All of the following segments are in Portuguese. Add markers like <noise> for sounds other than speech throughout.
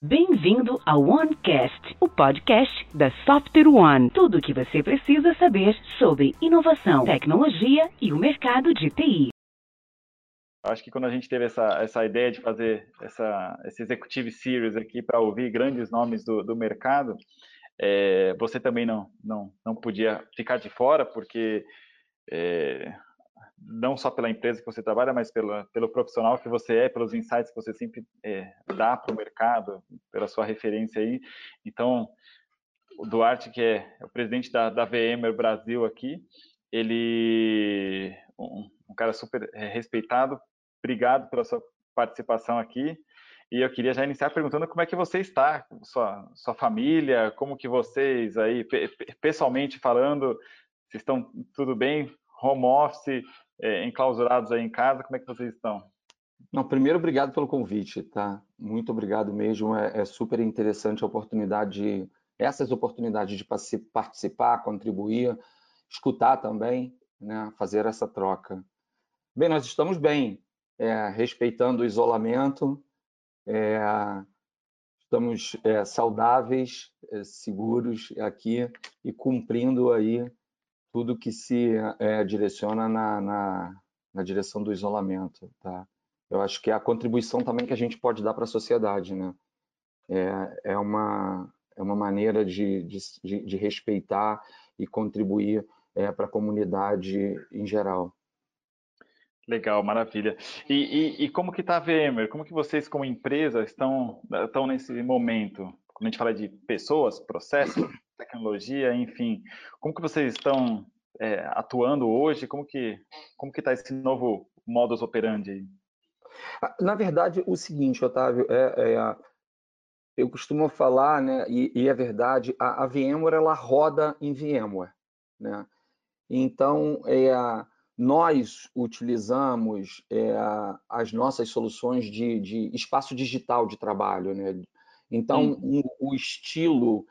Bem-vindo ao OneCast, o podcast da Software One. Tudo o que você precisa saber sobre inovação, tecnologia e o mercado de TI. Acho que quando a gente teve essa, essa ideia de fazer essa, esse Executive Series aqui para ouvir grandes nomes do, do mercado, é, você também não, não, não podia ficar de fora, porque é, não só pela empresa que você trabalha, mas pelo, pelo profissional que você é, pelos insights que você sempre é, dá para o mercado, pela sua referência aí. Então, o Duarte, que é o presidente da, da VMware Brasil aqui, ele um, um cara super é, respeitado. Obrigado pela sua participação aqui. E eu queria já iniciar perguntando como é que você está, sua, sua família, como que vocês aí, pessoalmente falando, vocês estão tudo bem? Home office, é, enclausurados aí em casa, como é que vocês estão? Não, primeiro, obrigado pelo convite, tá? Muito obrigado mesmo. É, é super interessante a oportunidade, essas oportunidades de participar, contribuir, escutar também, né? Fazer essa troca. Bem, nós estamos bem, é, respeitando o isolamento, é, estamos é, saudáveis, é, seguros aqui e cumprindo aí tudo que se é, direciona na, na, na, direção do isolamento, tá? Eu acho que é a contribuição também que a gente pode dar para a sociedade, né? É, é, uma, é uma maneira de, de, de respeitar e contribuir é, para a comunidade em geral. Legal, maravilha. E, e, e como que está a VMware? Como que vocês, como empresa, estão, estão nesse momento? Quando a gente fala de pessoas, processos, tecnologia, enfim, como que vocês estão é, atuando hoje? Como que como que está esse novo modus operandi? Na verdade, o seguinte, Otávio, é, é eu costumo falar, né, e, e é verdade, a, a, VMware ela roda em VMware, né? Então, é, nós utilizamos é, as nossas soluções de, de, espaço digital de trabalho, né? Então, o, o estilo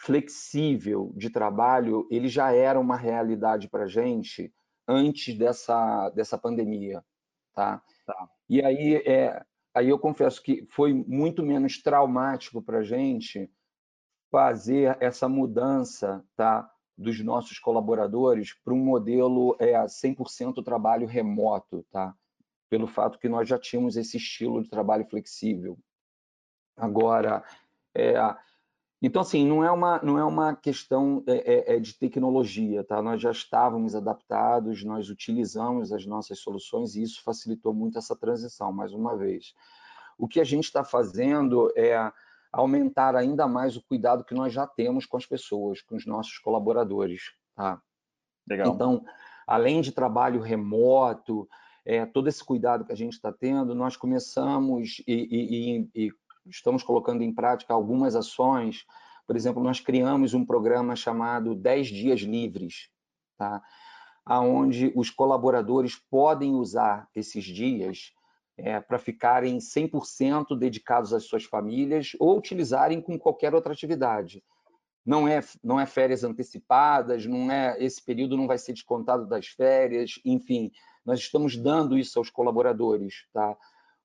flexível de trabalho, ele já era uma realidade para a gente antes dessa, dessa pandemia, tá? tá. E aí, é, aí eu confesso que foi muito menos traumático para a gente fazer essa mudança, tá? dos nossos colaboradores para um modelo é, 100% trabalho remoto, tá? pelo fato que nós já tínhamos esse estilo de trabalho flexível. Agora, é, então, assim, não é uma, não é uma questão é, é, é, de tecnologia, tá? Nós já estávamos adaptados, nós utilizamos as nossas soluções e isso facilitou muito essa transição, mais uma vez. O que a gente está fazendo é aumentar ainda mais o cuidado que nós já temos com as pessoas, com os nossos colaboradores, tá? Legal. Então, além de trabalho remoto, é, todo esse cuidado que a gente está tendo, nós começamos e, e, e, estamos colocando em prática algumas ações. Por exemplo, nós criamos um programa chamado 10 Dias Livres, tá? onde os colaboradores podem usar esses dias é, para ficarem 100% dedicados às suas famílias ou utilizarem com qualquer outra atividade. Não é, não é férias antecipadas, não é esse período não vai ser descontado das férias, enfim, nós estamos dando isso aos colaboradores, tá?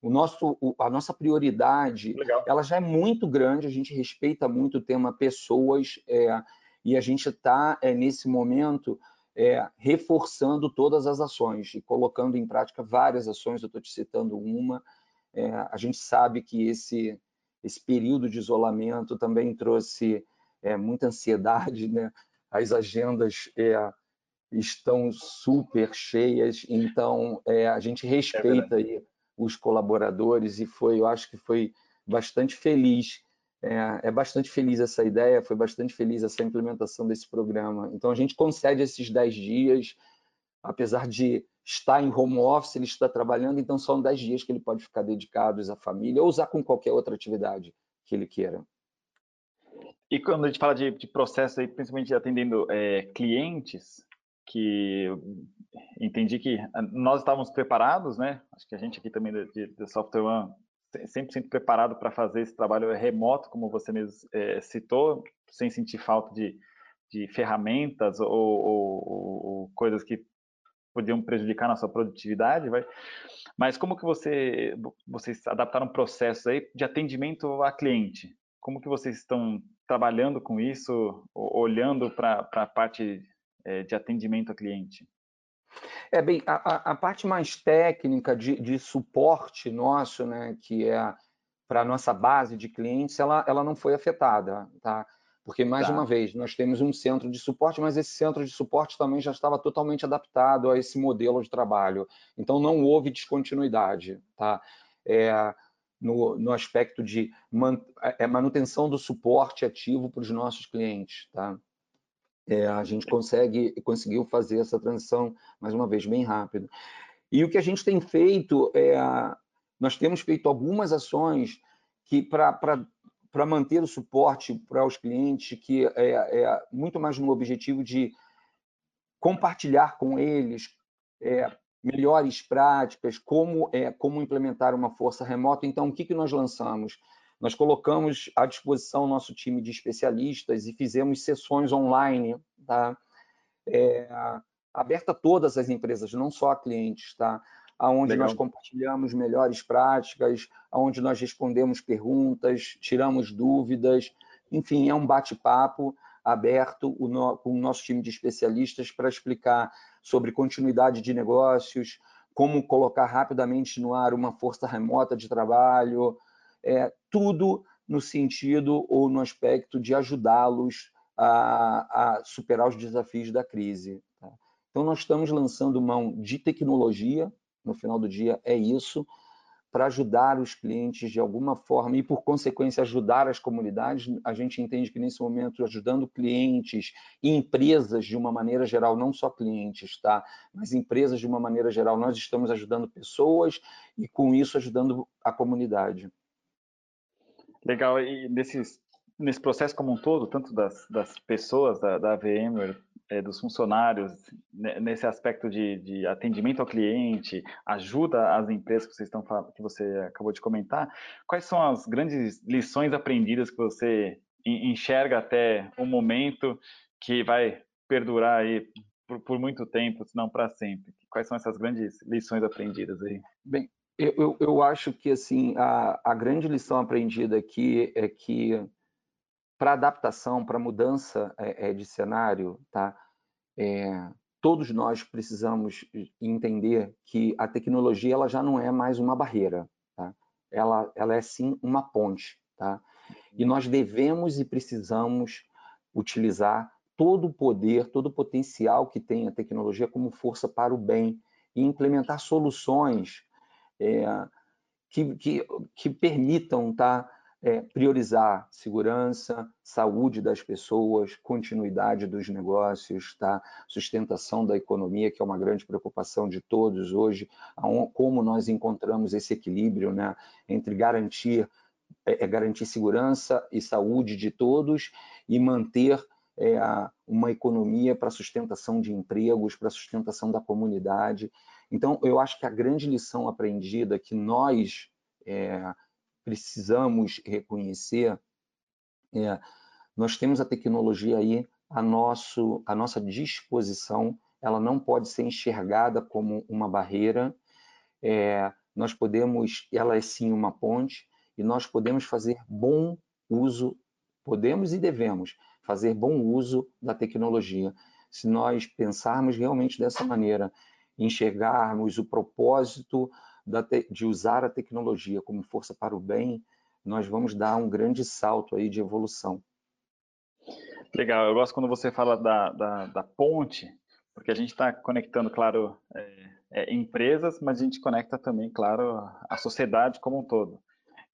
O nosso, a nossa prioridade, Legal. ela já é muito grande, a gente respeita muito o tema pessoas é, e a gente está é, nesse momento é, reforçando todas as ações e colocando em prática várias ações. Eu estou te citando uma. É, a gente sabe que esse esse período de isolamento também trouxe é, muita ansiedade, né? As agendas é, estão super cheias, então é, a gente respeita aí os colaboradores e foi, eu acho que foi bastante feliz. É, é, bastante feliz essa ideia, foi bastante feliz essa implementação desse programa. Então, a gente concede esses 10 dias, apesar de estar em home office, ele está trabalhando, então são 10 dias que ele pode ficar dedicado à família ou usar com qualquer outra atividade que ele queira. E quando a gente fala de, de processo, aí, principalmente atendendo é, clientes, que entendi que nós estávamos preparados, né? Acho que a gente aqui também da Software One 100% preparado para fazer esse trabalho remoto, como você mesmo é, citou, sem sentir falta de, de ferramentas ou, ou, ou, coisas que podiam prejudicar nossa produtividade, vai. Mas como que você, vocês adaptaram processos aí de atendimento a cliente? Como que vocês estão trabalhando com isso, olhando para a parte de atendimento a cliente? É bem, a, a parte mais técnica de, de, suporte nosso, né, que é para a nossa base de clientes, ela, ela não foi afetada, tá? Porque, mais tá. uma vez, nós temos um centro de suporte, mas esse centro de suporte também já estava totalmente adaptado a esse modelo de trabalho. Então, não houve descontinuidade. Tá? É, no, no, aspecto de man, é, manutenção do suporte ativo para os nossos clientes. Tá? É, a gente consegue, conseguiu fazer essa transição, mais uma vez, bem rápido. E o que a gente tem feito, é, nós temos feito algumas ações que para para manter o suporte para os clientes, que é, é, muito mais no objetivo de compartilhar com eles é, melhores práticas, como, é, como implementar uma força remota. Então, o que, que nós lançamos? Nós colocamos à disposição nosso time de especialistas e fizemos sessões online, tá? É, aberta a todas as empresas, não só a clientes, tá? aonde Legal. nós compartilhamos melhores práticas, aonde nós respondemos perguntas, tiramos dúvidas, enfim, é um bate-papo aberto com o nosso time de especialistas para explicar sobre continuidade de negócios, como colocar rapidamente no ar uma força remota de trabalho, é, tudo no sentido ou no aspecto de ajudá-los a, a, superar os desafios da crise. Tá? Então, nós estamos lançando mão de tecnologia no final do dia é isso, para ajudar os clientes de alguma forma e, por consequência, ajudar as comunidades. A gente entende que, nesse momento, ajudando clientes e empresas de uma maneira geral, não só clientes, tá? mas empresas de uma maneira geral, nós estamos ajudando pessoas e, com isso, ajudando a comunidade. Legal. E nesse processo como um todo, tanto das, das pessoas da, da VMware é, dos funcionários né, nesse aspecto de, de, atendimento ao cliente, ajuda às empresas que vocês estão que você acabou de comentar. Quais são as grandes lições aprendidas que você enxerga até o momento que vai perdurar aí por, por muito tempo, se não para sempre? Quais são essas grandes lições aprendidas aí? Bem, eu, eu, eu acho que assim a, a grande lição aprendida aqui é que para adaptação, para mudança é, é, de cenário, tá? É, todos nós precisamos entender que a tecnologia ela já não é mais uma barreira, tá? ela, ela é sim uma ponte. Tá? E nós devemos e precisamos utilizar todo o poder, todo o potencial que tem a tecnologia como força para o bem e implementar soluções é, que, que, que permitam tá, é, priorizar segurança, saúde das pessoas, continuidade dos negócios, tá? sustentação da economia, que é uma grande preocupação de todos hoje, como nós encontramos esse equilíbrio né, entre garantir, é, é, garantir segurança e saúde de todos e manter é, uma economia para sustentação de empregos, para sustentação da comunidade. Então, eu acho que a grande lição aprendida que nós, é, precisamos reconhecer é, nós temos a tecnologia aí a, nosso, a nossa disposição, ela não pode ser enxergada como uma barreira, é, nós podemos, ela é sim uma ponte, e nós podemos fazer bom uso, podemos e devemos fazer bom uso da tecnologia. Se nós pensarmos realmente dessa maneira, enxergarmos o propósito de usar a tecnologia como força para o bem, nós vamos dar um grande salto aí de evolução. Legal, eu gosto quando você fala da, da, da ponte, porque a gente está conectando, claro, é, é, empresas, mas a gente conecta também, claro, a sociedade como um todo.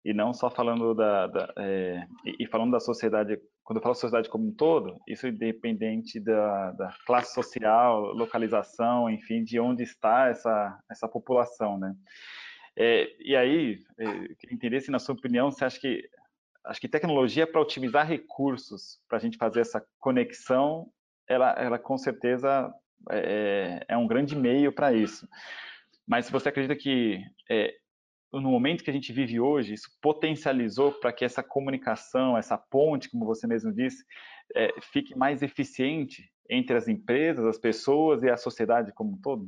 E não só falando da. da é, e falando da sociedade quando eu falo sociedade como um todo, isso é independente da, da, classe social, localização, enfim, de onde está essa, essa população, né? É, e aí, é, queria entender se, na sua opinião, você acha que, acho que tecnologia para otimizar recursos, para a gente fazer essa conexão, ela, ela com certeza é, é um grande meio para isso. Mas se você acredita que é, no momento que a gente vive hoje, isso potencializou para que essa comunicação, essa ponte, como você mesmo disse, é, fique mais eficiente entre as empresas, as pessoas e a sociedade como um todo?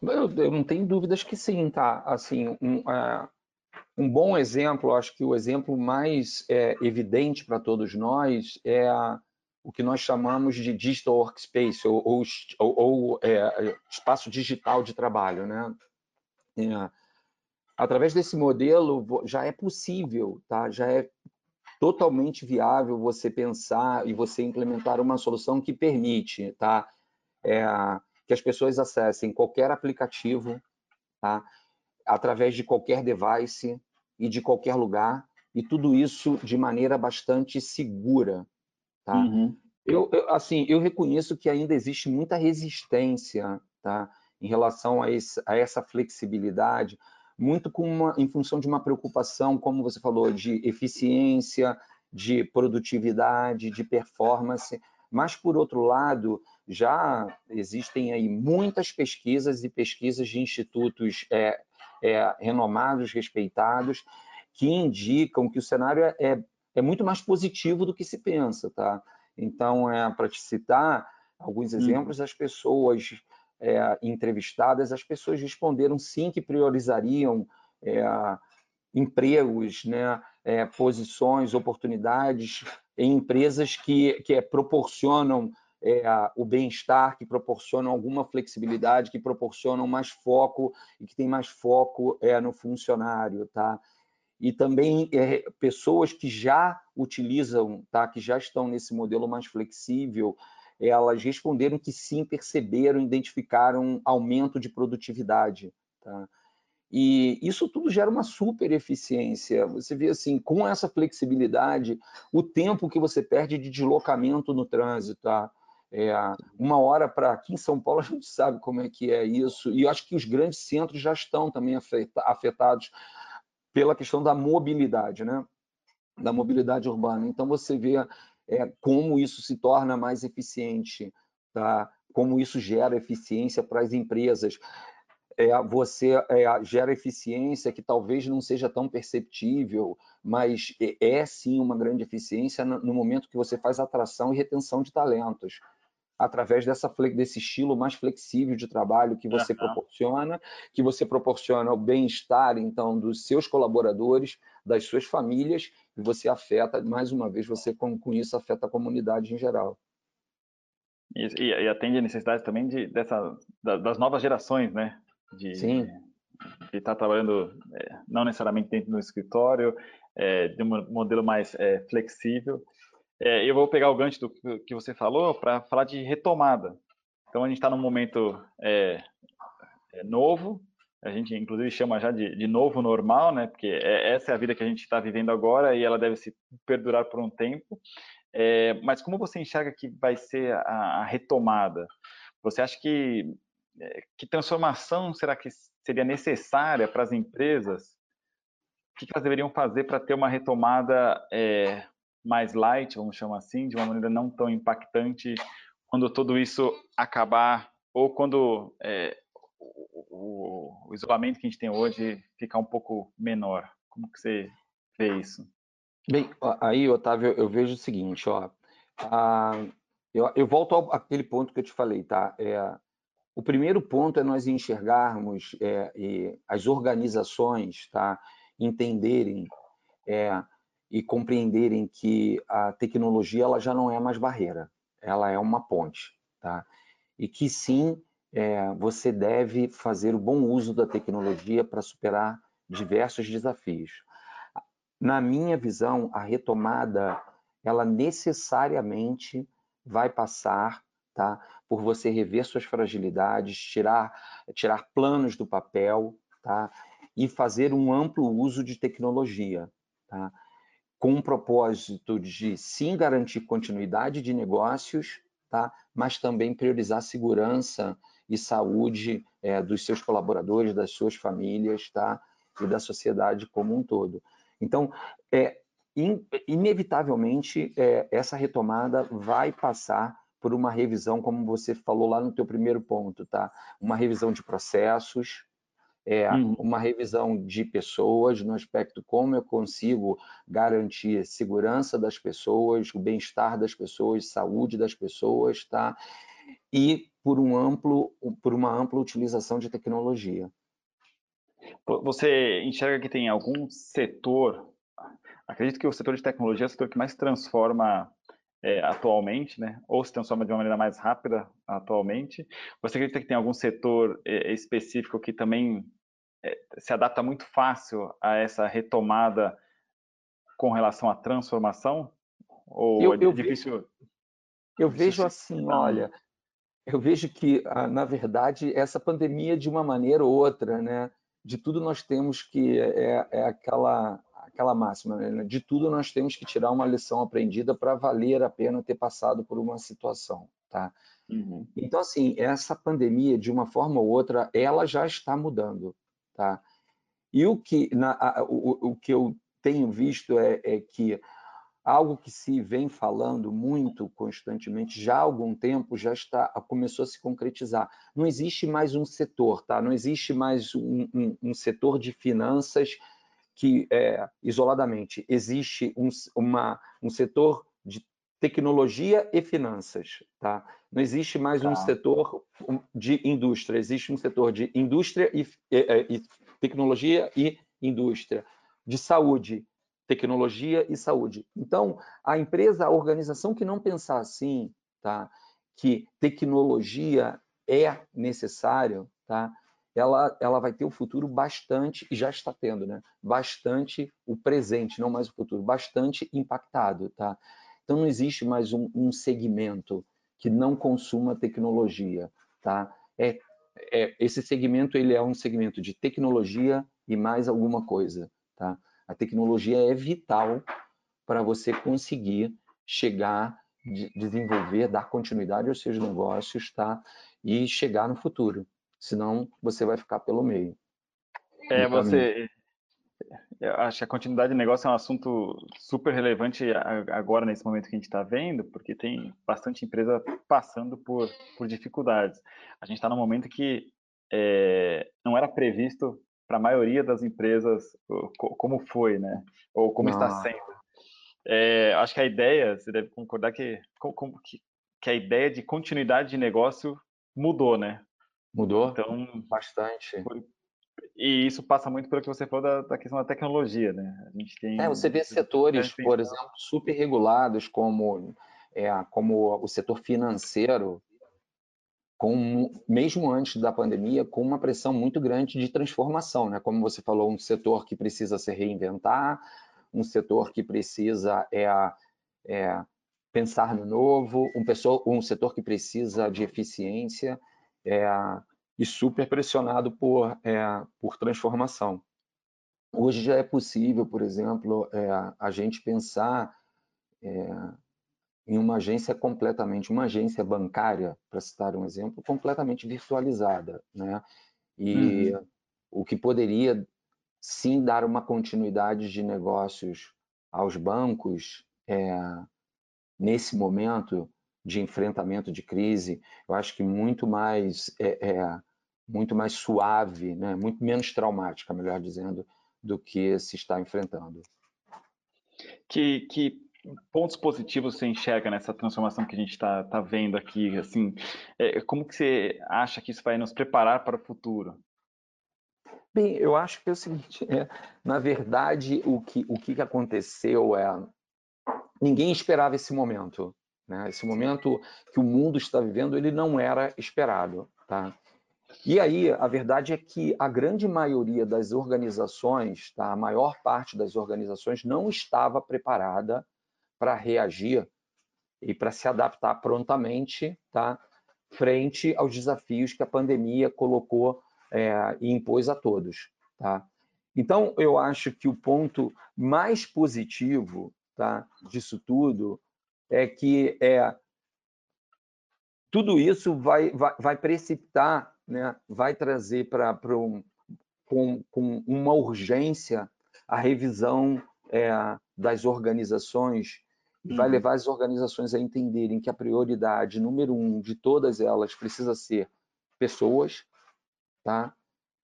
Eu, eu, não tenho dúvidas que sim, tá? Assim, um, uh, um bom exemplo, acho que o exemplo mais é, evidente para todos nós é a, o que nós chamamos de digital workspace ou, ou, ou é, espaço digital de trabalho, né? Através desse modelo já é possível, tá? Já é totalmente viável você pensar e você implementar uma solução que permite, tá? É, que as pessoas acessem qualquer aplicativo, tá? Através de qualquer device e de qualquer lugar e tudo isso de maneira bastante segura, tá? Uhum. Eu, eu, assim, eu reconheço que ainda existe muita resistência, tá? Em relação a, esse, a essa flexibilidade, muito com uma, em função de uma preocupação, como você falou, de eficiência, de produtividade, de performance. Mas, por outro lado, já existem aí muitas pesquisas e pesquisas de institutos é, é, renomados, respeitados, que indicam que o cenário é, é, é muito mais positivo do que se pensa. Tá? Então, é, para te citar alguns hum. exemplos, as pessoas é, entrevistadas, as pessoas responderam sim que priorizariam é, empregos, né, é, posições, oportunidades em empresas que, que proporcionam é, o bem-estar, que proporcionam alguma flexibilidade, que proporcionam mais foco e que tem mais foco é, no funcionário, tá? E também é, pessoas que já utilizam, tá? Que já estão nesse modelo mais flexível, elas responderam que sim, perceberam, identificaram aumento de produtividade. Tá? E isso tudo gera uma super eficiência. Você vê assim, com essa flexibilidade, o tempo que você perde de deslocamento no trânsito, tá? É, uma hora para aqui em São Paulo <laughs> a gente sabe como é que é isso e eu acho que os grandes centros já estão também afetados pela questão da mobilidade, né? Da mobilidade urbana. Então você vê é, como isso se torna mais eficiente, tá? como isso gera eficiência para as empresas. É, você é, gera eficiência que talvez não seja tão perceptível, mas é, é sim uma grande eficiência no, no momento que você faz atração e retenção de talentos através dessa, desse estilo mais flexível de trabalho que você uhum. proporciona, que você proporciona o bem-estar, então, dos seus colaboradores, das suas famílias, e você afeta, mais uma vez, você com, com isso afeta a comunidade em geral. E, e, atende a necessidade também de, dessa, das novas gerações, né? De, Sim. De estar tá trabalhando é, não necessariamente dentro do escritório, é, de um modelo mais é, flexível. É, eu vou pegar o gancho do que você falou para falar de retomada. Então, a gente está num momento é, é, novo, a gente inclusive chama já de, de novo normal, né? Porque é, essa é a vida que a gente está vivendo agora e ela deve se perdurar por um tempo. É, mas como você enxerga que vai ser a, a retomada? Você acha que é, que transformação será que seria necessária para as empresas? O que elas deveriam fazer para ter uma retomada é, mais light, vamos chamar assim, de uma maneira não tão impactante, quando tudo isso acabar ou quando é, o, o, isolamento que a gente tem hoje ficar um pouco menor. Como que você vê isso? Bem, aí, Otávio, eu vejo o seguinte, ó, a, eu, eu, volto àquele ponto que eu te falei, tá? É, o primeiro ponto é nós enxergarmos é, as organizações, tá? Entenderem é, e compreenderem que a tecnologia ela já não é mais barreira, ela é uma ponte, tá? E que sim, é, você deve fazer o bom uso da tecnologia para superar diversos desafios. Na minha visão, a retomada ela necessariamente vai passar tá, por você rever suas fragilidades, tirar, tirar planos do papel tá, e fazer um amplo uso de tecnologia. Tá? com o propósito de sim garantir continuidade de negócios, tá? mas também priorizar segurança e saúde é, dos seus colaboradores, das suas famílias tá? e da sociedade como um todo. Então, é, in, inevitavelmente, é, essa retomada vai passar por uma revisão, como você falou lá no teu primeiro ponto, tá? Uma revisão de processos, é uhum. uma revisão de pessoas no aspecto como eu consigo garantir segurança das pessoas, o bem-estar das pessoas, saúde das pessoas, tá? E por, um amplo, por uma ampla utilização de tecnologia. Você enxerga que tem algum setor, acredito que o setor de tecnologia é o setor que mais transforma é, atualmente, né? ou se transforma de uma maneira mais rápida atualmente. Você acredita que tem algum setor é, específico que também é, se adapta muito fácil a essa retomada com relação à transformação? Ou eu, é eu difícil? eu vejo assim, olha, eu vejo que, na verdade, essa pandemia, de uma maneira ou outra, né, de tudo nós temos que, é, é aquela, aquela máxima, né, de tudo nós temos que tirar uma lição aprendida para valer a pena ter passado por uma situação, tá? Uhum. Então, assim, essa pandemia, de uma forma ou outra, ela já está mudando, tá? E o que, na, a, o, o que eu tenho visto é, é que algo que se vem falando muito constantemente já há algum tempo já está começou a se concretizar. Não existe mais um setor, tá? Não existe mais um, um, um setor de finanças que é, isoladamente existe um, uma, um setor de tecnologia e finanças, tá? Não existe mais tá. um setor de indústria, existe um setor de indústria e, e, e tecnologia e indústria, de saúde, tecnologia e saúde. Então, a empresa, a organização que não pensar assim, tá? que tecnologia é necessário, tá? ela, ela vai ter o futuro bastante, e já está tendo, né? bastante o presente, não mais o futuro, bastante impactado. Tá? Então, não existe mais um, um segmento que não consuma tecnologia. Tá? É, é, esse segmento ele é um segmento de tecnologia e mais alguma coisa. Tá? A tecnologia é vital para você conseguir chegar, desenvolver, dar continuidade aos seus negócios, tá? E chegar no futuro. Senão você vai ficar pelo meio. É, você. Eu acho que a continuidade de negócio é um assunto super relevante agora, nesse momento que a gente está vendo, porque tem bastante empresa passando por, por dificuldades. A gente está num momento que é, não era previsto para a maioria das empresas como foi, né? Ou como está sendo. É, acho que a ideia, você deve concordar que, que, que a ideia de continuidade de negócio mudou, né? Mudou então, bastante. E isso passa muito pelo que você falou da, da questão da tecnologia, né? A gente tem. É, você vê setores, por exemplo, super regulados, como, é, como o setor financeiro, com, mesmo antes da pandemia, com uma pressão muito grande de transformação, né? Como você falou, um setor que precisa se reinventar, um setor que precisa é, é pensar no novo, um, pessoa, um setor que precisa de eficiência é, e super pressionado por, é, por transformação. Hoje já é possível, por exemplo, é, a gente pensar é, em uma agência completamente, uma agência bancária, para citar um exemplo, completamente virtualizada, né? E uhum. o que poderia sim dar uma continuidade de negócios aos bancos é, nesse momento de enfrentamento de crise, eu acho que muito mais é, é, muito mais suave, né? muito menos traumática, melhor dizendo, do que se está enfrentando. Que, que pontos positivos você enxerga nessa transformação que a gente está tá vendo aqui? Assim, é, como que você acha que isso vai nos preparar para o futuro? Bem, eu acho que é o seguinte, é, na verdade, o que, o que aconteceu é ninguém esperava esse momento. Né? Esse momento que o mundo está vivendo, ele não era esperado. Tá? E aí, a verdade é que a grande maioria das organizações, tá? a maior parte das organizações, não estava preparada para reagir e para se adaptar prontamente tá, frente aos desafios que a pandemia colocou é, e impôs a todos. Tá? Então, eu acho que o ponto mais positivo tá, disso tudo é que é, tudo isso vai, vai, vai precipitar, né, vai trazer para um, com, com uma urgência a revisão é, das organizações e vai uhum. levar as organizações a entenderem que a prioridade número um de todas elas precisa ser pessoas, tá?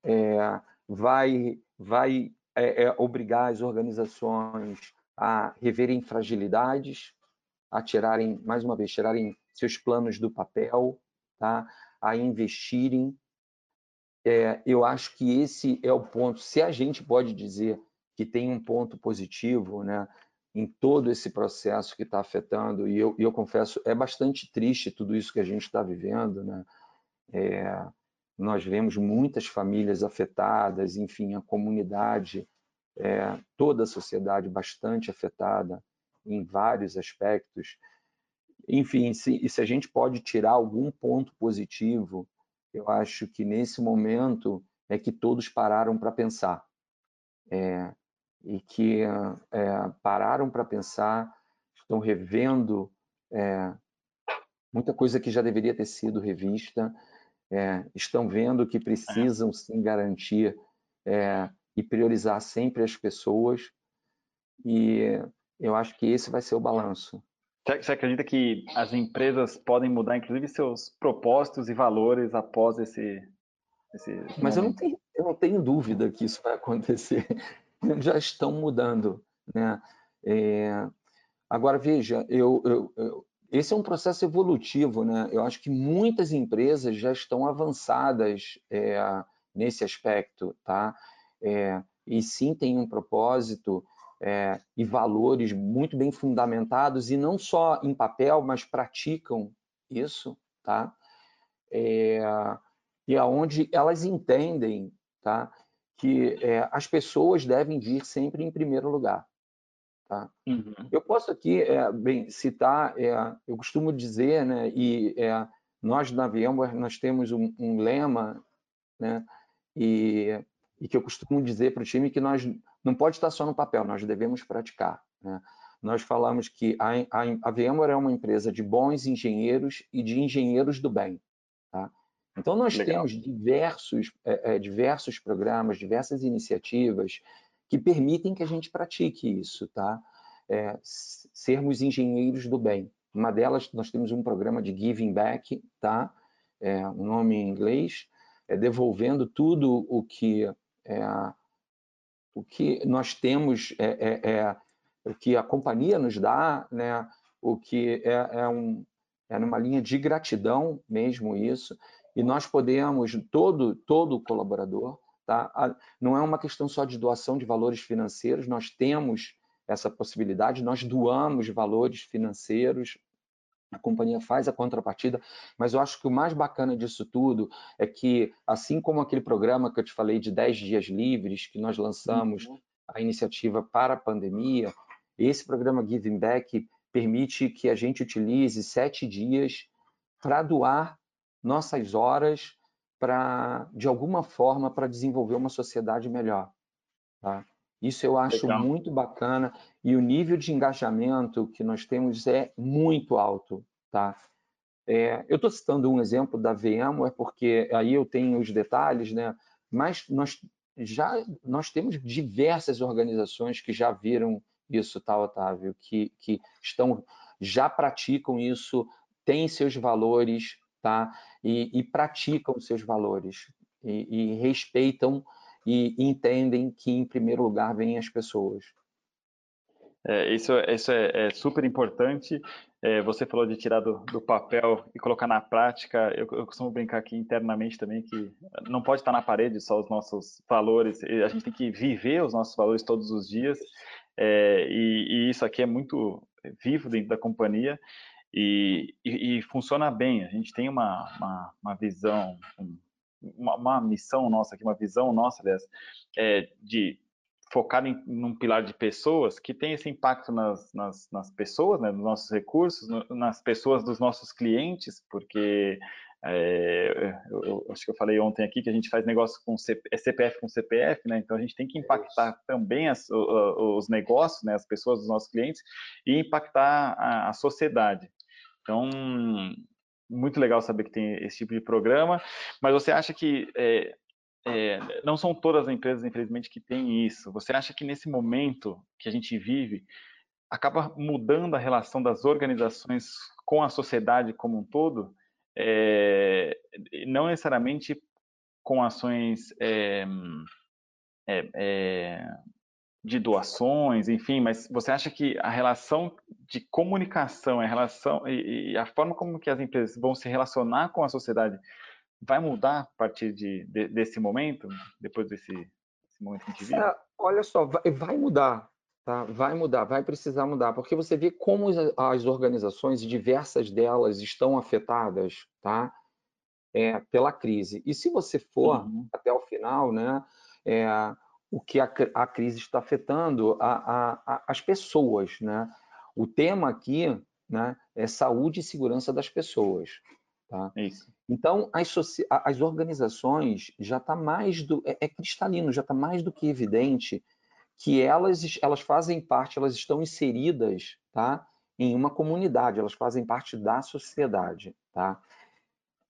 É, vai vai é, é, obrigar as organizações a reverem fragilidades, a tirarem mais uma vez tirarem seus planos do papel, tá? a investirem. É, eu acho que esse é o ponto. Se a gente pode dizer que tem um ponto positivo, né, em todo esse processo que está afetando, e eu, eu, confesso, é bastante triste tudo isso que a gente está vivendo, né? É, nós vemos muitas famílias afetadas, enfim, a comunidade, é, toda a sociedade bastante afetada em vários aspectos. Enfim, se, se a gente pode tirar algum ponto positivo, eu acho que nesse momento é que todos pararam para pensar. É, e que é, pararam para pensar, estão revendo é, muita coisa que já deveria ter sido revista, é, estão vendo que precisam sim garantir é, e priorizar sempre as pessoas, e eu acho que esse vai ser o balanço. Você acredita que as empresas podem mudar, inclusive, seus propósitos e valores após esse. esse Mas eu não, tenho, eu não tenho dúvida que isso vai acontecer. <laughs> Já estão mudando. Né? É... Agora, veja, eu, eu, eu, esse é um processo evolutivo. Né? Eu acho que muitas empresas já estão avançadas é, nesse aspecto. Tá? É, e sim tem um propósito é, e valores muito bem fundamentados e não só em papel, mas praticam isso, tá? É, e aonde elas entendem, tá? Que é, as pessoas devem vir sempre em primeiro lugar, tá? Uhum. Eu posso aqui, é, bem, citar, é, eu costumo dizer, né? E nós na VMware nós temos um, um lema, né? E, e que eu costumo dizer para o time que nós não pode estar só no papel, nós devemos praticar. Né? Nós falamos que a, a, a VMware é uma empresa de bons engenheiros e de engenheiros do bem. Tá? Então, nós Legal. temos diversos, é, é, diversos programas, diversas iniciativas que permitem que a gente pratique isso, tá? É, sermos engenheiros do bem. Uma delas, nós temos um programa de giving back, tá? É, um nome em inglês, é devolvendo tudo o que é, o que nós temos, é, é, é, o que a companhia nos dá, né? o que é, é, um, é numa linha de gratidão mesmo isso, e nós podemos, todo, todo colaborador, tá? não é uma questão só de doação de valores financeiros, nós temos essa possibilidade, nós doamos valores financeiros a companhia faz a contrapartida, mas eu acho que o mais bacana disso tudo é que, assim como aquele programa que eu te falei de 10 dias livres, que nós lançamos uhum. a iniciativa para a pandemia, esse programa Giving Back permite que a gente utilize sete dias para doar nossas horas para, de alguma forma, para desenvolver uma sociedade melhor. Tá? Isso eu acho Legal. muito bacana e o nível de engajamento que nós temos é muito alto, tá? É, eu estou citando um exemplo da VMware porque aí eu tenho os detalhes, né? Mas nós já nós temos diversas organizações que já viram isso, tá, Otávio? Que, que estão já praticam isso, têm seus valores, tá? E, e praticam seus valores e, e respeitam e entendem que, em primeiro lugar, vêm as pessoas. É, isso isso é, é super importante. É, você falou de tirar do, do, papel e colocar na prática. Eu, eu, costumo brincar aqui internamente também que não pode estar na parede só os nossos valores. A gente tem que viver os nossos valores todos os dias. É, e, e, isso aqui é muito vivo dentro da companhia e, e, e funciona bem. A gente tem uma, uma, uma visão, um, uma, uma, missão nossa aqui, uma visão nossa, aliás, é de focar em num pilar de pessoas que tem esse impacto nas, nas, nas pessoas, né, nos nossos recursos, no, nas pessoas dos nossos clientes, porque é, eu, eu, acho que eu falei ontem aqui que a gente faz negócio com CP, CPF com CPF, né? Então a gente tem que impactar também as, os negócios, né? As pessoas dos nossos clientes e impactar a, a sociedade. Então muito legal saber que tem esse tipo de programa, mas você acha que é, é, não são todas as empresas, infelizmente, que têm isso. Você acha que nesse momento que a gente vive, acaba mudando a relação das organizações com a sociedade como um todo, é, não necessariamente com ações de doações, enfim, mas você acha que a relação de comunicação, a relação e, e, a forma como que as empresas vão se relacionar com a sociedade vai mudar a partir de, de desse momento, depois desse, desse, momento que a gente vive? Olha só, vai, vai mudar, tá? Vai mudar, vai precisar mudar, porque você vê como as organizações, diversas delas, estão afetadas, tá? É, pela crise. E se você for uhum. até o final, né? É, o que a, a, crise está afetando a, a, as pessoas, né? O tema aqui, né, é saúde e segurança das pessoas. Tá? Isso. Então, as, as organizações já está mais do. É, é cristalino, já está mais do que evidente que elas, elas fazem parte, elas estão inseridas tá, em uma comunidade, elas fazem parte da sociedade. Tá?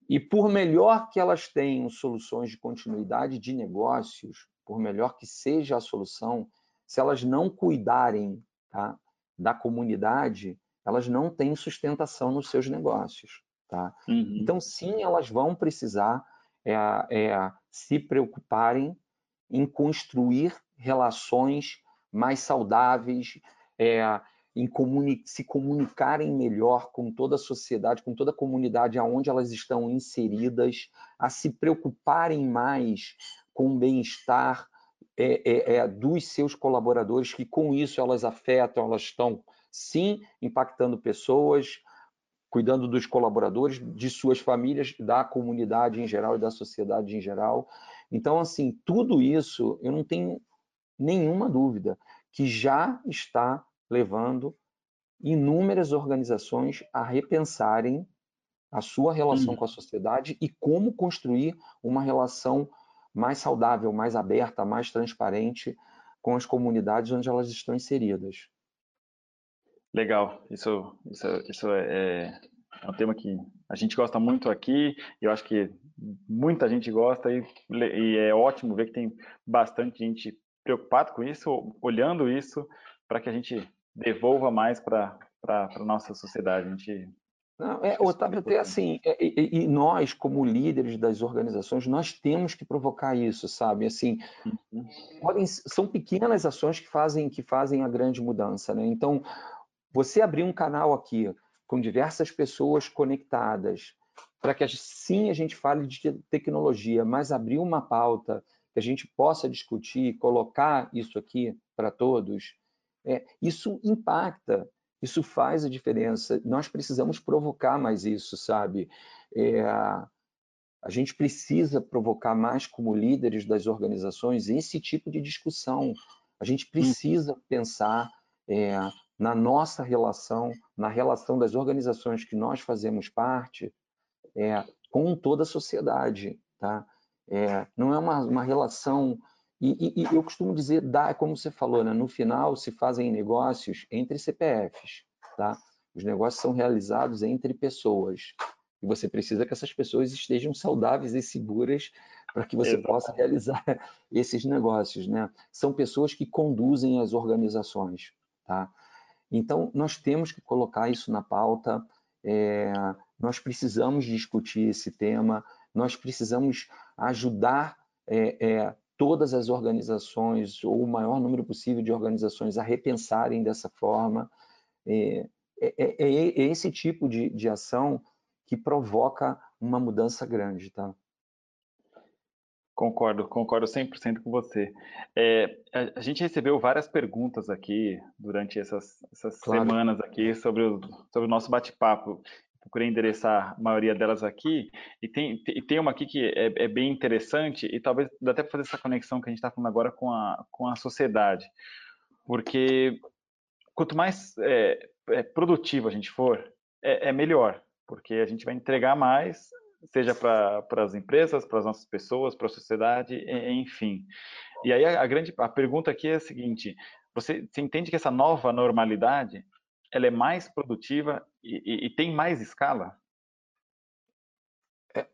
E por melhor que elas tenham soluções de continuidade de negócios, por melhor que seja a solução, se elas não cuidarem tá, da comunidade, elas não têm sustentação nos seus negócios. Tá? Uhum. Então, sim, elas vão precisar é, é, se preocuparem em construir relações mais saudáveis, é, em comuni se comunicarem melhor com toda a sociedade, com toda a comunidade aonde elas estão inseridas, a se preocuparem mais com o bem-estar é, é, é, dos seus colaboradores, que com isso elas afetam, elas estão sim impactando pessoas, cuidando dos colaboradores, de suas famílias, da comunidade em geral e da sociedade em geral. Então, assim, tudo isso eu não tenho nenhuma dúvida que já está levando inúmeras organizações a repensarem a sua relação hum. com a sociedade e como construir uma relação mais saudável, mais aberta, mais transparente com as comunidades onde elas estão inseridas. Legal, isso, isso, isso é, é um tema que a gente gosta muito aqui, eu acho que muita gente gosta, e, e é ótimo ver que tem bastante gente preocupada com isso, olhando isso, para que a gente devolva mais para a nossa sociedade. A gente não, é, Otávio, até assim, é, e, e, nós, como líderes das organizações, nós temos que provocar isso, sabe? Assim, uhum. podem, são pequenas ações que fazem, que fazem a grande mudança, né? Então, você abrir um canal aqui com diversas pessoas conectadas, para que sim a gente fale de tecnologia, mas abrir uma pauta que a gente possa discutir, colocar isso aqui para todos, é, isso impacta, isso faz a diferença. Nós precisamos provocar mais isso, sabe? É, a gente precisa provocar mais como líderes das organizações esse tipo de discussão. A gente hum. precisa pensar é, na nossa relação, na relação das organizações que nós fazemos parte, é, com toda a sociedade, tá? É, não é uma, uma relação e, e, e, eu costumo dizer, dá, como você falou, né? no final se fazem negócios entre CPFs. Tá? Os negócios são realizados entre pessoas. E você precisa que essas pessoas estejam saudáveis e seguras para que você Exato. possa realizar <laughs> esses negócios. Né? São pessoas que conduzem as organizações. Tá? Então, nós temos que colocar isso na pauta, é, nós precisamos discutir esse tema, nós precisamos ajudar é, é, todas as organizações, ou o maior número possível de organizações, a repensarem dessa forma. É, é, é, é, esse tipo de, de ação que provoca uma mudança grande, tá? Concordo, concordo 100% com você. É, a, a, gente recebeu várias perguntas aqui durante essas, essas claro. semanas aqui sobre o, sobre o nosso bate-papo procurei endereçar a maioria delas aqui, e tem, tem uma aqui que é, é bem interessante, e talvez dá até para fazer essa conexão que a gente está falando agora com a, com a sociedade, porque quanto mais é, é, produtivo a gente for, é, é, melhor, porque a gente vai entregar mais, seja para as empresas, para as nossas pessoas, para a sociedade, enfim. E aí a, a, grande a pergunta aqui é a seguinte: você, você entende que essa nova normalidade ela é mais produtiva e, e, e tem mais escala? É,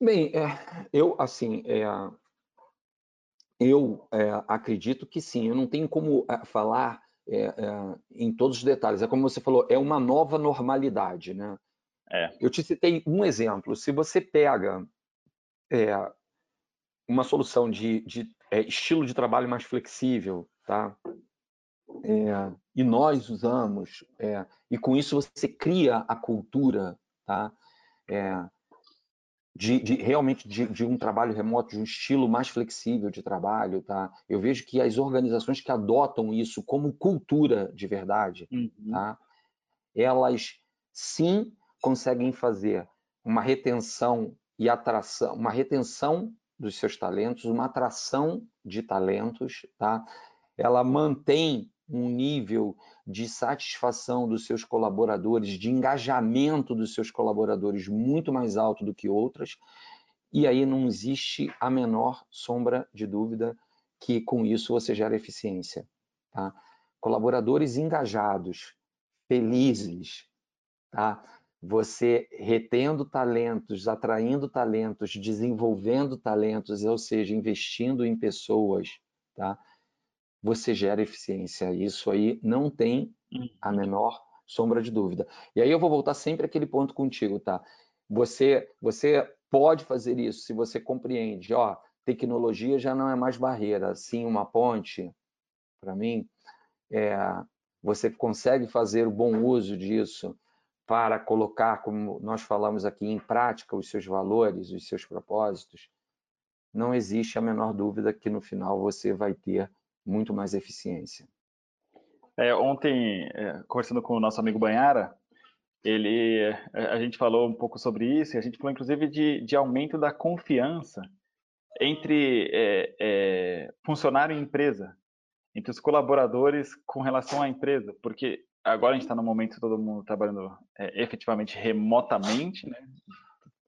bem, é, eu assim, é, eu é, acredito que sim. Eu não tenho como é, falar é, em todos os detalhes. É como você falou, é uma nova normalidade, né? Eu te citei um exemplo. Se você pega uma solução de, de estilo de trabalho mais flexível, tá? É, e nós usamos, é, e com isso você cria a cultura, tá? É, de, de realmente de, de, um trabalho remoto, de um estilo mais flexível de trabalho, tá? Eu vejo que as organizações que adotam isso como cultura de verdade, uhum. tá? Elas sim conseguem fazer uma retenção e atração, uma retenção dos seus talentos, uma atração de talentos, tá? Ela mantém um nível de satisfação dos seus colaboradores, de engajamento dos seus colaboradores muito mais alto do que outras, e aí não existe a menor sombra de dúvida que com isso você gera eficiência. Tá? Colaboradores engajados, felizes, tá? você retendo talentos, atraindo talentos, desenvolvendo talentos, ou seja, investindo em pessoas, tá? Você gera eficiência. Isso aí não tem a uhum. menor sombra de dúvida. E aí eu vou voltar sempre àquele ponto contigo, tá? Você, você pode fazer isso se você compreende, ó, tecnologia já não é mais barreira, sim uma ponte. Para mim, é, você consegue fazer o bom uso disso para colocar, como nós falamos aqui, em prática os seus valores, os seus propósitos. Não existe a menor dúvida que no final você vai ter muito mais eficiência. É, ontem, é, conversando com o nosso amigo Banhara, ele, é, a gente falou um pouco sobre isso, e a gente falou inclusive de, de aumento da confiança entre é, é, funcionário e empresa, entre os colaboradores com relação à empresa, porque agora a gente está no momento todo mundo trabalhando é, efetivamente remotamente, né?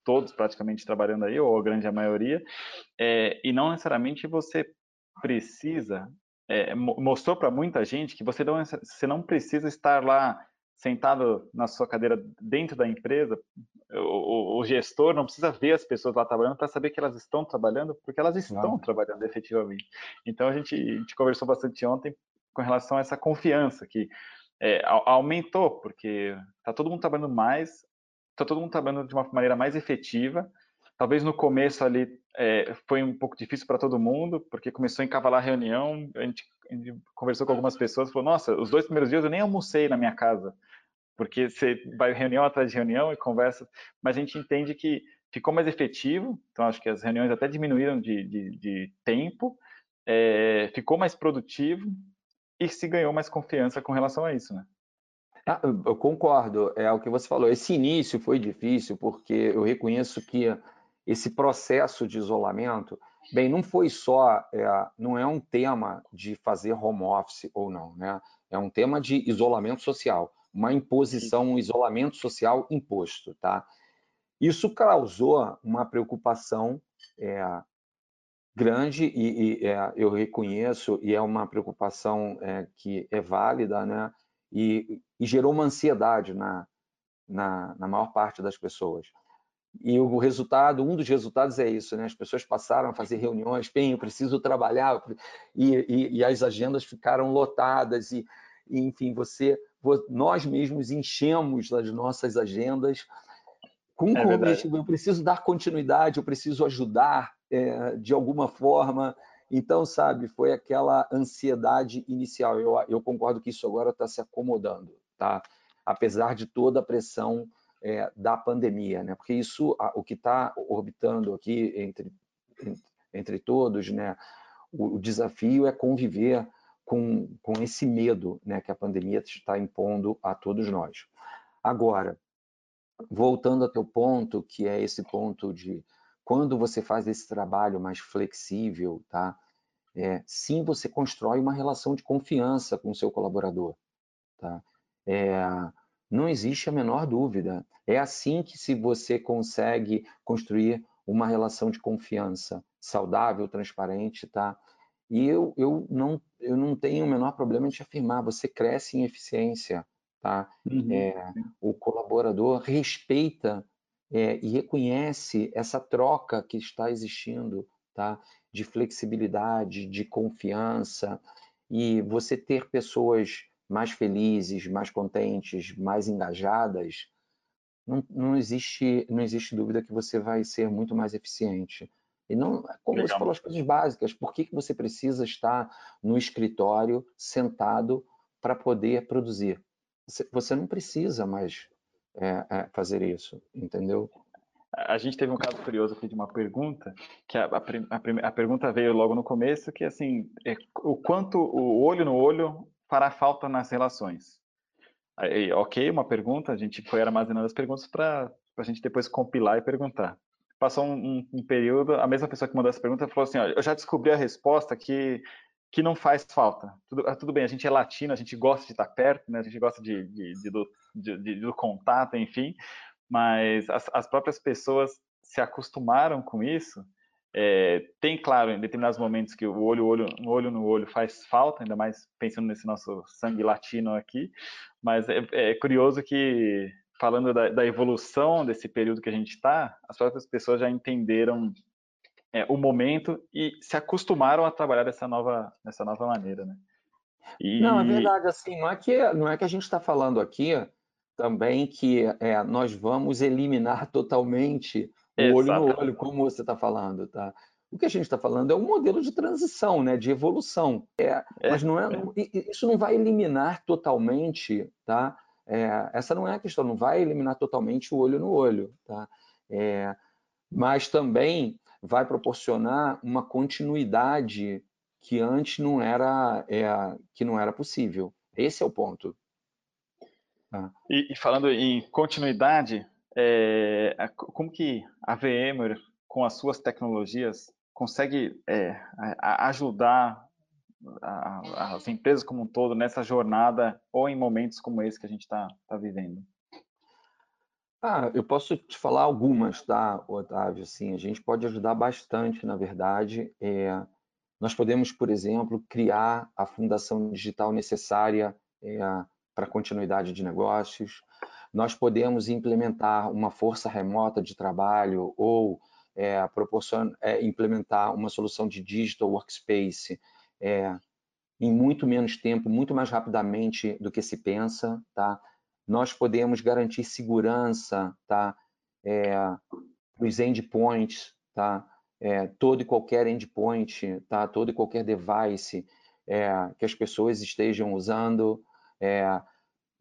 todos praticamente trabalhando aí, ou a grande maioria, é, e não necessariamente você precisa é, mostrou para muita gente que você não, você não precisa estar lá sentado na sua cadeira dentro da empresa, o, o gestor não precisa ver as pessoas lá trabalhando para saber que elas estão trabalhando, porque elas estão trabalhando efetivamente. Então a gente, a gente, conversou bastante ontem com relação a essa confiança que é, aumentou, porque está todo mundo trabalhando mais, está todo mundo trabalhando de uma maneira mais efetiva, Talvez no começo ali é, foi um pouco difícil para todo mundo, porque começou a encavalar a reunião, a gente, a gente conversou com algumas pessoas, falou, nossa, os dois primeiros dias eu nem almocei na minha casa, porque você vai reunião atrás de reunião e conversa, mas a gente entende que ficou mais efetivo, então acho que as reuniões até diminuíram de, de, de tempo, é, ficou mais produtivo e se ganhou mais confiança com relação a isso, né? Ah, eu concordo, é o que você falou. Esse início foi difícil porque eu reconheço que esse processo de isolamento, bem, não foi só, é, não é um tema de fazer home office ou não, né? É um tema de isolamento social, uma imposição, um isolamento social imposto, tá? Isso causou uma preocupação é, grande e, e é, eu reconheço e é uma preocupação é, que é válida, né? E, e gerou uma ansiedade na, na, na maior parte das pessoas. E o resultado, um dos resultados é isso, né? As pessoas passaram a fazer reuniões, bem, eu preciso trabalhar, e, e, e as agendas ficaram lotadas, e, e, enfim, você, nós mesmos enchemos as nossas agendas com é o objetivo, eu preciso dar continuidade, eu preciso ajudar é, de alguma forma. Então, sabe, foi aquela ansiedade inicial. Eu, eu concordo que isso agora está se acomodando, tá? Apesar de toda a pressão é, da pandemia, né? Porque isso, o que está orbitando aqui entre, entre todos, né? O, o, desafio é conviver com, com esse medo, né? Que a pandemia está impondo a todos nós. Agora, voltando ao teu ponto, que é esse ponto de quando você faz esse trabalho mais flexível, tá? É, sim, você constrói uma relação de confiança com o seu colaborador, tá? É, não existe a menor dúvida. É assim que se você consegue construir uma relação de confiança saudável, transparente, tá? E eu, eu, não, eu não tenho o menor problema em te afirmar, você cresce em eficiência, tá? Uhum. É, o colaborador respeita é, e reconhece essa troca que está existindo, tá? De flexibilidade, de confiança, e você ter pessoas mais felizes, mais contentes, mais engajadas, não, não, existe, não existe dúvida que você vai ser muito mais eficiente. E não, como Legal. você falou, as coisas básicas, por que, que você precisa estar no escritório sentado para poder produzir? Você, você, não precisa mais é, é, fazer isso, entendeu? A gente teve um caso curioso aqui de uma pergunta, que a, a, a pergunta veio logo no começo, que assim, é, o quanto o olho no olho fará falta nas relações? Aí, ok, uma pergunta, a gente foi armazenando as perguntas para a gente depois compilar e perguntar. Passou um, um, um, período, a mesma pessoa que mandou essa pergunta falou assim, olha, eu já descobri a resposta que que não faz falta. Tudo, ah, tudo bem, a gente é latino, a gente gosta de estar perto, né? a gente gosta de, de, de, do, de do, contato, enfim, mas as, as, próprias pessoas se acostumaram com isso. É, tem, claro, em determinados momentos que o olho, olho, olho no olho faz falta, ainda mais pensando nesse nosso sangue latino aqui, mas é, é curioso que, falando da, da evolução desse período que a gente está, as próprias pessoas já entenderam é, o momento e se acostumaram a trabalhar dessa nova, dessa nova maneira, né? E... Não, é verdade, assim, não é que, não é que a gente está falando aqui também que é, nós vamos eliminar <laughs> totalmente o olho no olho, como você está falando, tá? O que a gente está falando é um modelo de transição, né, de evolução. É, é mas não é, é, isso não vai eliminar totalmente, tá? É, essa não é a questão, não vai eliminar totalmente o olho no olho, tá? É, mas também vai proporcionar uma continuidade que antes não era, é, que não era possível. Esse é o ponto. Tá? E, e, falando em continuidade, é, como que a VMware, com as suas tecnologias, consegue é, ajudar a, as empresas como um todo nessa jornada ou em momentos como esse que a gente está tá vivendo? Ah, eu posso te falar algumas, tá, Otávio? Assim, a gente pode ajudar bastante, na verdade. É, nós podemos, por exemplo, criar a fundação digital necessária é, para continuidade de negócios. Nós podemos implementar uma força remota de trabalho ou é. É, implementar uma solução de digital workspace é, em muito menos tempo, muito mais rapidamente do que se pensa, tá? nós podemos garantir segurança tá? É, os endpoints, tá? É, todo e qualquer endpoint, tá? todo e qualquer device é, que as pessoas estejam usando é,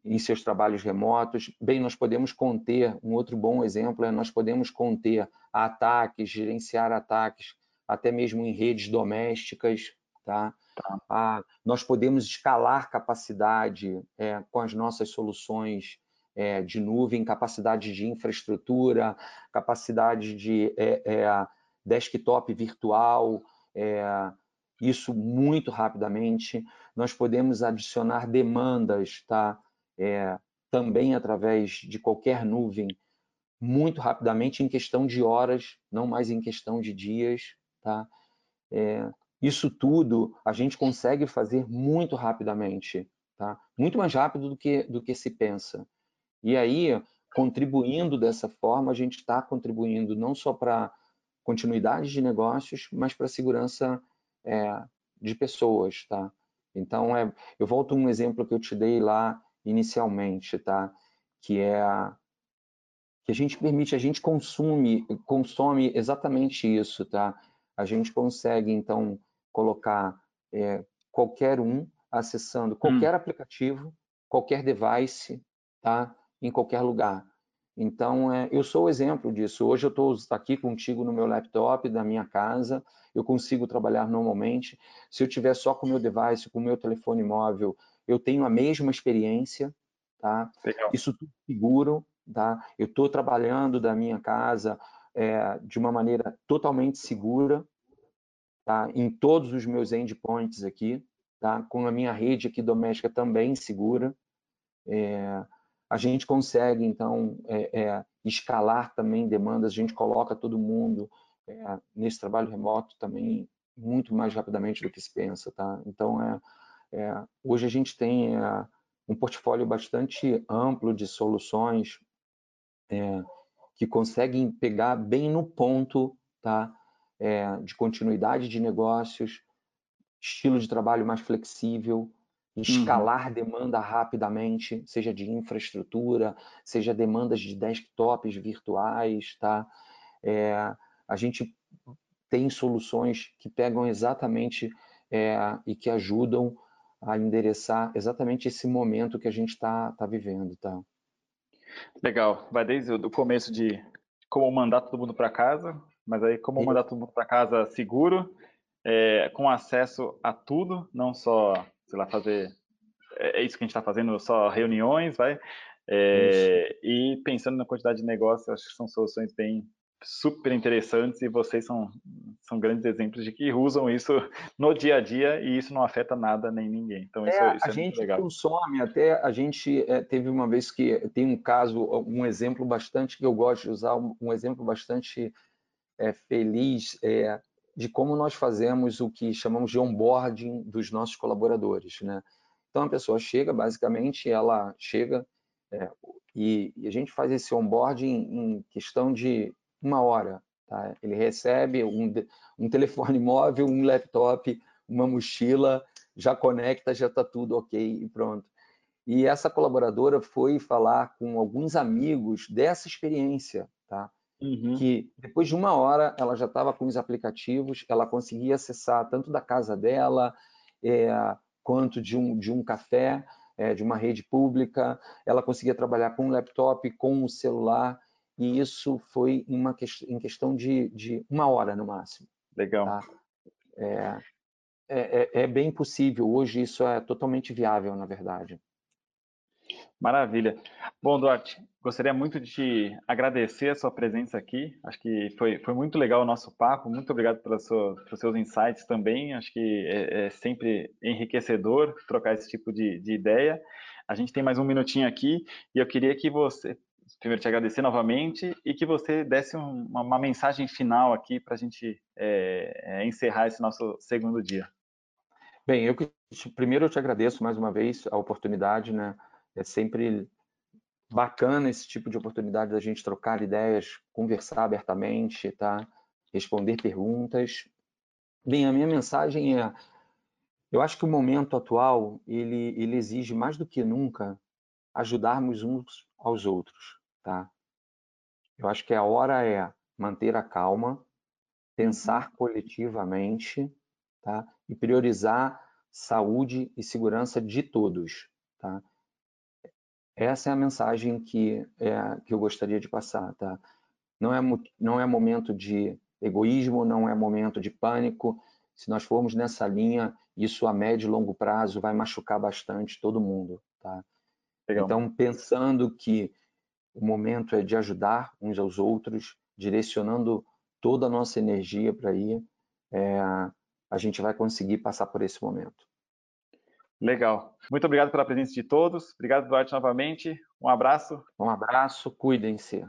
em seus trabalhos remotos. Bem, nós podemos conter, um outro bom exemplo é nós podemos conter ataques, gerenciar ataques, até mesmo em redes domésticas, tá? Tá. Ah, nós podemos escalar capacidade é, com as nossas soluções é, de nuvem, capacidade de infraestrutura, capacidade de é, é desktop virtual, é, isso muito rapidamente. Nós podemos adicionar demandas, tá? É, também através de qualquer nuvem, muito rapidamente, em questão de horas, não mais em questão de dias, tá? É, isso tudo a gente consegue fazer muito rapidamente, tá? muito mais rápido do que, do que se pensa. E aí, contribuindo dessa forma, a gente está contribuindo não só para continuidade de negócios, mas para segurança é, de pessoas. Tá? Então, é, eu volto um exemplo que eu te dei lá inicialmente, tá? que é que a gente permite, a gente consome, consome exatamente isso, tá? A gente consegue, então, colocar é, qualquer um acessando qualquer hum. aplicativo, qualquer device, tá? em qualquer lugar. Então, é, eu sou o exemplo disso. Hoje eu estou aqui contigo no meu laptop da minha casa, eu consigo trabalhar normalmente. Se eu tiver só com o meu device, com o meu telefone móvel, eu tenho a mesma experiência, tá? Legal. Isso tudo seguro, tá? Eu estou trabalhando da minha casa é, de uma maneira totalmente segura, tá? em todos os meus endpoints aqui, tá? com a minha rede aqui doméstica também segura. É, a gente consegue, então, é, é, escalar também demandas, a gente coloca todo mundo é, nesse trabalho remoto também muito mais rapidamente do que se pensa. Tá? Então, é, é, hoje a gente tem é, um portfólio bastante amplo de soluções que conseguem pegar bem no ponto tá? é, de continuidade de negócios, estilo de trabalho mais flexível, escalar uhum. demanda rapidamente, seja de infraestrutura, seja demandas de desktops virtuais, tá? É, a gente tem soluções que pegam exatamente é, e que ajudam a endereçar exatamente esse momento que a gente está tá vivendo, tá? Legal, vai desde o começo de como mandar todo mundo para casa, mas aí como mandar todo mundo para casa seguro, é, com acesso a tudo, não só, sei lá, fazer é, é isso que a gente está fazendo, só reuniões, vai. É, e pensando na quantidade de negócios, acho que são soluções bem super interessantes e vocês são, são grandes exemplos de que usam isso no dia a dia e isso não afeta nada nem ninguém. Então isso, é, isso a é gente legal. consome até a gente é, teve uma vez que tem um caso, um exemplo bastante que eu gosto de usar, um, um exemplo bastante é, feliz é, de como nós fazemos o que chamamos de onboarding dos nossos colaboradores, né? Então a pessoa chega, basicamente, ela chega é, e, e, a gente faz esse onboarding em questão de uma hora. Tá? Ele recebe um, um telefone <laughs> móvel, um laptop, uma mochila, já conecta, já está tudo ok e pronto. E essa colaboradora foi falar com alguns amigos dessa experiência, tá? Uhum. Que depois de uma hora ela já estava com os aplicativos, ela conseguia acessar tanto da casa dela é, quanto de um, de um café, é, de uma rede pública, ela conseguia trabalhar com um laptop, com um celular, e isso foi uma que, em questão de, de, uma hora no máximo. Legal. Tá? É, é, é, é, bem possível, hoje isso é totalmente viável, na verdade. Maravilha. Bom, Duarte, gostaria muito de te agradecer a sua presença aqui. Acho que foi, foi muito legal o nosso papo. Muito obrigado pela sua, pelos seus insights também. Acho que é, é sempre enriquecedor trocar esse tipo de, de ideia. A gente tem mais um minutinho aqui e eu queria que você primeiro te agradecer novamente e que você desse uma, uma mensagem final aqui para a gente é, é, encerrar esse nosso segundo dia. Bem, eu primeiro eu te agradeço mais uma vez a oportunidade, né? É sempre bacana esse tipo de oportunidade da gente trocar ideias, conversar abertamente, tá? Responder perguntas. Bem, a minha mensagem é eu acho que o momento atual ele, ele exige mais do que nunca ajudarmos uns aos outros tá? Eu acho que a hora é manter a calma, pensar uhum. coletivamente, tá? E priorizar saúde e segurança de todos, tá? Essa é a mensagem que é, que eu gostaria de passar, tá? Não é não é momento de egoísmo, não é momento de pânico. Se nós formos nessa linha, isso a médio e longo prazo vai machucar bastante todo mundo, tá? Legal. Então, pensando que o momento é de ajudar uns aos outros, direcionando toda a nossa energia para aí, é, a gente vai conseguir passar por esse momento. Legal. Muito obrigado pela presença de todos. Obrigado, Duarte, novamente. Um abraço. Um abraço, cuidem-se.